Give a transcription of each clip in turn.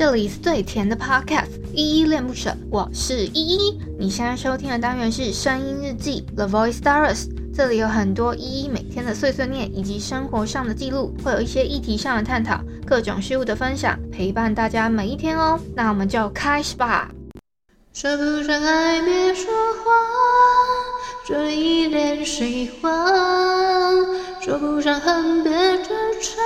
这里是最甜的 Podcast，依依恋不舍，我是依依。你现在收听的单元是声音日记 The Voice Diaries，这里有很多依依每天的碎碎念以及生活上的记录，会有一些议题上的探讨，各种事物的分享，陪伴大家每一天哦。那我们就开始吧。说不上爱，别说谎，这一脸喜欢。说不上恨，别纠缠，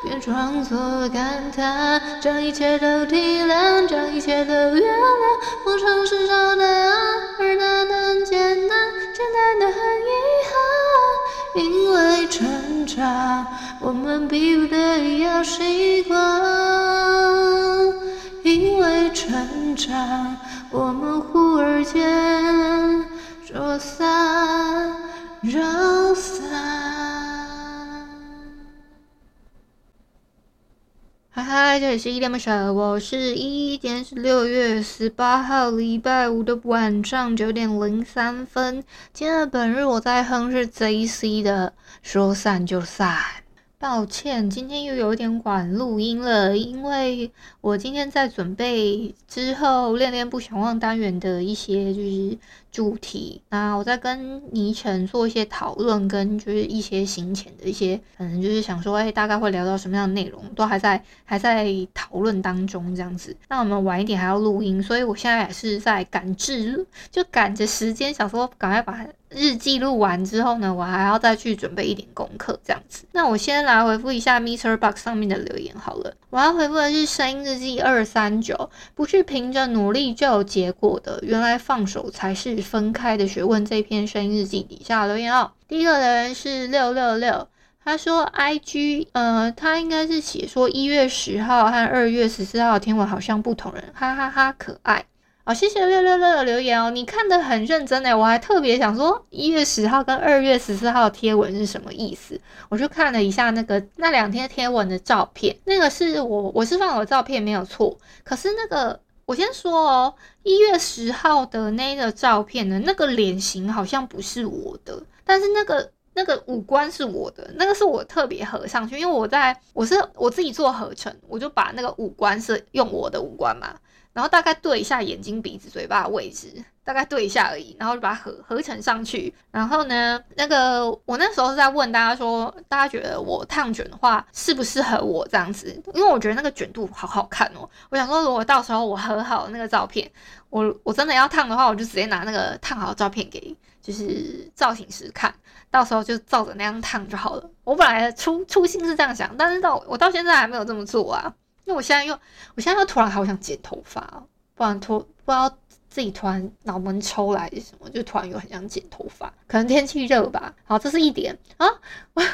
别装作感叹，将一切都体谅，将一切都原谅。我尝试找答案，而答案简单，简单的很遗憾。因为成长，我们逼不得要习惯。因为成长，我们忽而间说散。让散。嗨，这里是依依恋不舍，我是依依。今天是六月十八号，礼拜五的晚上九点零三分。今天的本日我在哼是 JC 的《说散就散》。抱歉，今天又有点晚录音了，因为我今天在准备之后恋恋不想忘单元的一些就是主题，那我在跟倪晨做一些讨论，跟就是一些行前的一些，可能就是想说，哎，大概会聊到什么样的内容，都还在 还在讨论当中这样子。那我们晚一点还要录音，所以我现在也是在赶制，就赶着时间，想说赶快把。日记录完之后呢，我还要再去准备一点功课，这样子。那我先来回复一下 Mister Box 上面的留言好了。我要回复的是声音日记二三九，不是凭着努力就有结果的，原来放手才是分开的学问。这篇声音日记底下留言哦，第一个留言是六六六，他说 IG，呃，他应该是写说一月十号和二月十四号的天文好像不同人，哈哈哈，可爱。好，谢谢六六六的留言哦，你看得很认真诶，我还特别想说一月十号跟二月十四号贴文是什么意思，我就看了一下那个那两天贴文的照片，那个是我我是放我照片没有错，可是那个我先说哦，一月十号的那个照片呢，那个脸型好像不是我的，但是那个那个五官是我的，那个是我特别合上去，因为我在我是我自己做合成，我就把那个五官是用我的五官嘛。然后大概对一下眼睛、鼻子、嘴巴的位置，大概对一下而已，然后就把它合合成上去。然后呢，那个我那时候是在问大家说，大家觉得我烫卷的话适不适合我这样子？因为我觉得那个卷度好好看哦。我想说，如果到时候我合好那个照片，我我真的要烫的话，我就直接拿那个烫好的照片给就是造型师看，到时候就照着那样烫就好了。我本来初初心是这样想，但是到我到现在还没有这么做啊。那我现在又，我现在又突然好想剪头发，不然突不知道自己突然脑门抽来什么，就突然又很想剪头发，可能天气热吧。好，这是一点啊。我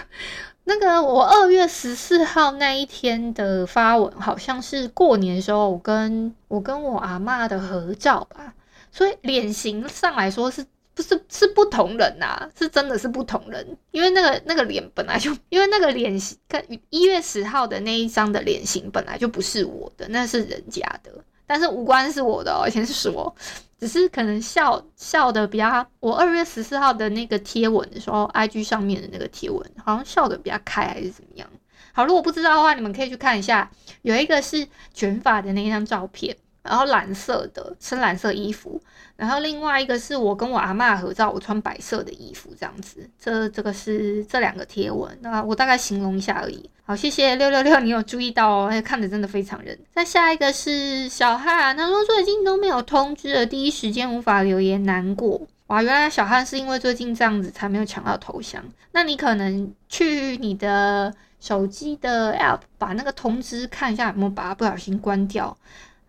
那个我二月十四号那一天的发文，好像是过年的时候，我跟我跟我阿嬷的合照吧，所以脸型上来说是。不是是不同人呐、是真的是不同人，因为那个那个脸本来就，因为那个脸型跟一月十号的那一张的脸型本来就不是我的，那是人家的，但是五官是我的、哦，以前是说，只是可能笑笑的比较，我二月十四号的那个贴文的时候，IG 上面的那个贴文好像笑的比较开还是怎么样？好，如果不知道的话，你们可以去看一下，有一个是卷发的那一张照片。然后蓝色的深蓝色衣服，然后另外一个是我跟我阿嬷合照，我穿白色的衣服这样子。这这个是这两个贴文，那我大概形容一下而已。好，谢谢六六六，你有注意到哦，看的真的非常认。再下一个是小汉，他说最近都没有通知了，第一时间无法留言，难过。哇，原来小汉是因为最近这样子才没有抢到头像。那你可能去你的手机的 App 把那个通知看一下有没有把它不小心关掉。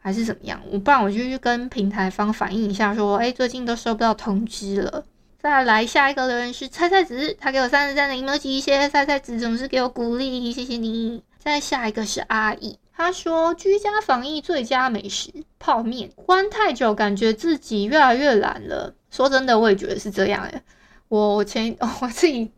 还是怎么样？我不然我就去跟平台方反映一下，说，哎，最近都收不到通知了。再来下一个留言是菜菜子，他给我三十赞的 emoji，谢谢菜菜子，总是给我鼓励，谢谢你。再下一个是阿义，他说居家防疫最佳美食泡面，关太久感觉自己越来越懒了。说真的，我也觉得是这样哎。我前 我自己，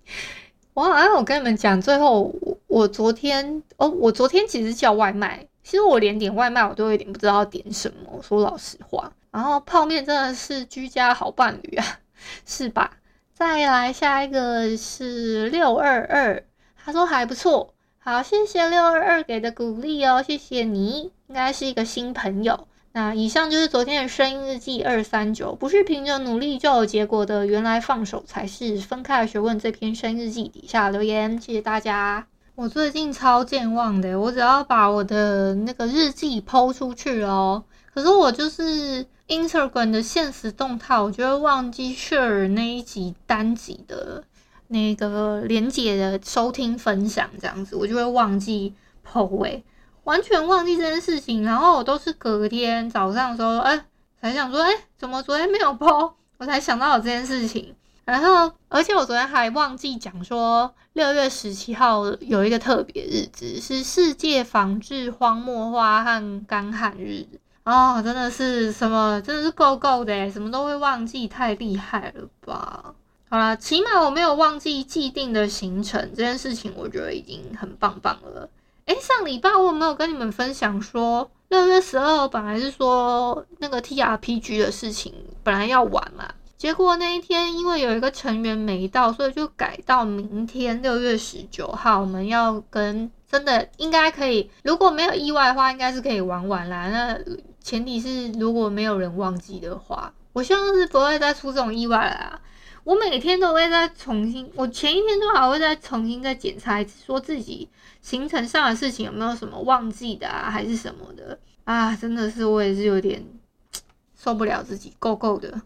我好像我跟你们讲，最后我，我昨天哦，我昨天其实叫外卖。其实我连点外卖我都有点不知道点什么，说老实话。然后泡面真的是居家好伴侣啊，是吧？再来下一个是六二二，他说还不错，好，谢谢六二二给的鼓励哦，谢谢你，应该是一个新朋友。那以上就是昨天的声音日记二三九，不是凭着努力就有结果的，原来放手才是分开的学问。这篇声音日记底下留言，谢谢大家。我最近超健忘的，我只要把我的那个日记抛出去哦，可是我就是 Instagram 的限时动态，我就会忘记 share 那一集单集的那个连结的收听分享，这样子我就会忘记 po 哎。完全忘记这件事情，然后我都是隔天早上的时候，哎、才想说，哎、怎么昨天没有 po，我才想到有这件事情。然后，而且我昨天还忘记讲说，六月十七号有一个特别日子，是世界防治荒漠化和干旱日。哦，真的是什么，真的是够够的，什么都会忘记，太厉害了吧？好啦，起码我没有忘记既定的行程，这件事情我觉得已经很棒棒了。哎，上礼拜我有没有跟你们分享说，六月十二本来是说那个 TRPG 的事情本来要玩嘛，结果那一天因为有一个成员没到，所以就改到明天六月十九号，我们要跟真的应该可以，如果没有意外的话，应该是可以玩完啦。那前提是如果没有人忘记的话，我希望是不会再出这种意外了。我每天都会再重新，我前一天都还会再重新再检查一次，说自己行程上的事情有没有什么忘记的啊，还是什么的啊？真的是我也是有点 受不了自己，够够的。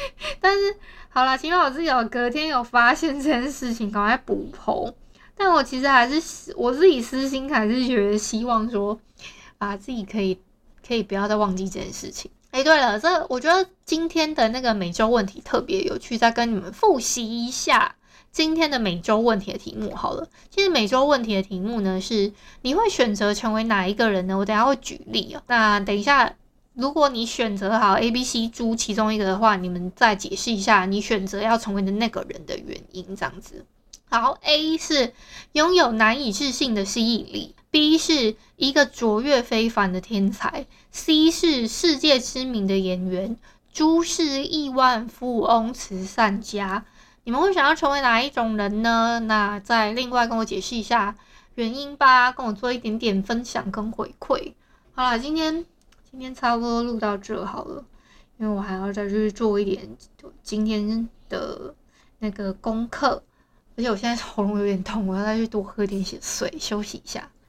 但是好啦，起码我自己有隔天有发现这件事情，赶快补头。但我其实还是我自己私心还是觉得希望说，啊，自己可以可以不要再忘记这件事情。哎，对了，这我觉得今天的那个每周问题特别有趣，再跟你们复习一下今天的每周问题的题目好了。其实每周问题的题目呢是你会选择成为哪一个人呢？我等下会举例哦。那等一下，如果你选择好 A、B、C 猪其中一个的话，你们再解释一下你选择要成为的那个人的原因，这样子。好，A 是拥有难以置信的吸引力，B 是一个卓越非凡的天才，C 是世界知名的演员，猪是亿万富翁慈善家。你们会想要成为哪一种人呢？那再另外跟我解释一下原因吧，跟我做一点点分享跟回馈。好啦，今天今天差不多录到这好了，因为我还要再去做一点今天的那个功课。而且我现在喉咙有点痛，我要再去多喝点水，休息一下。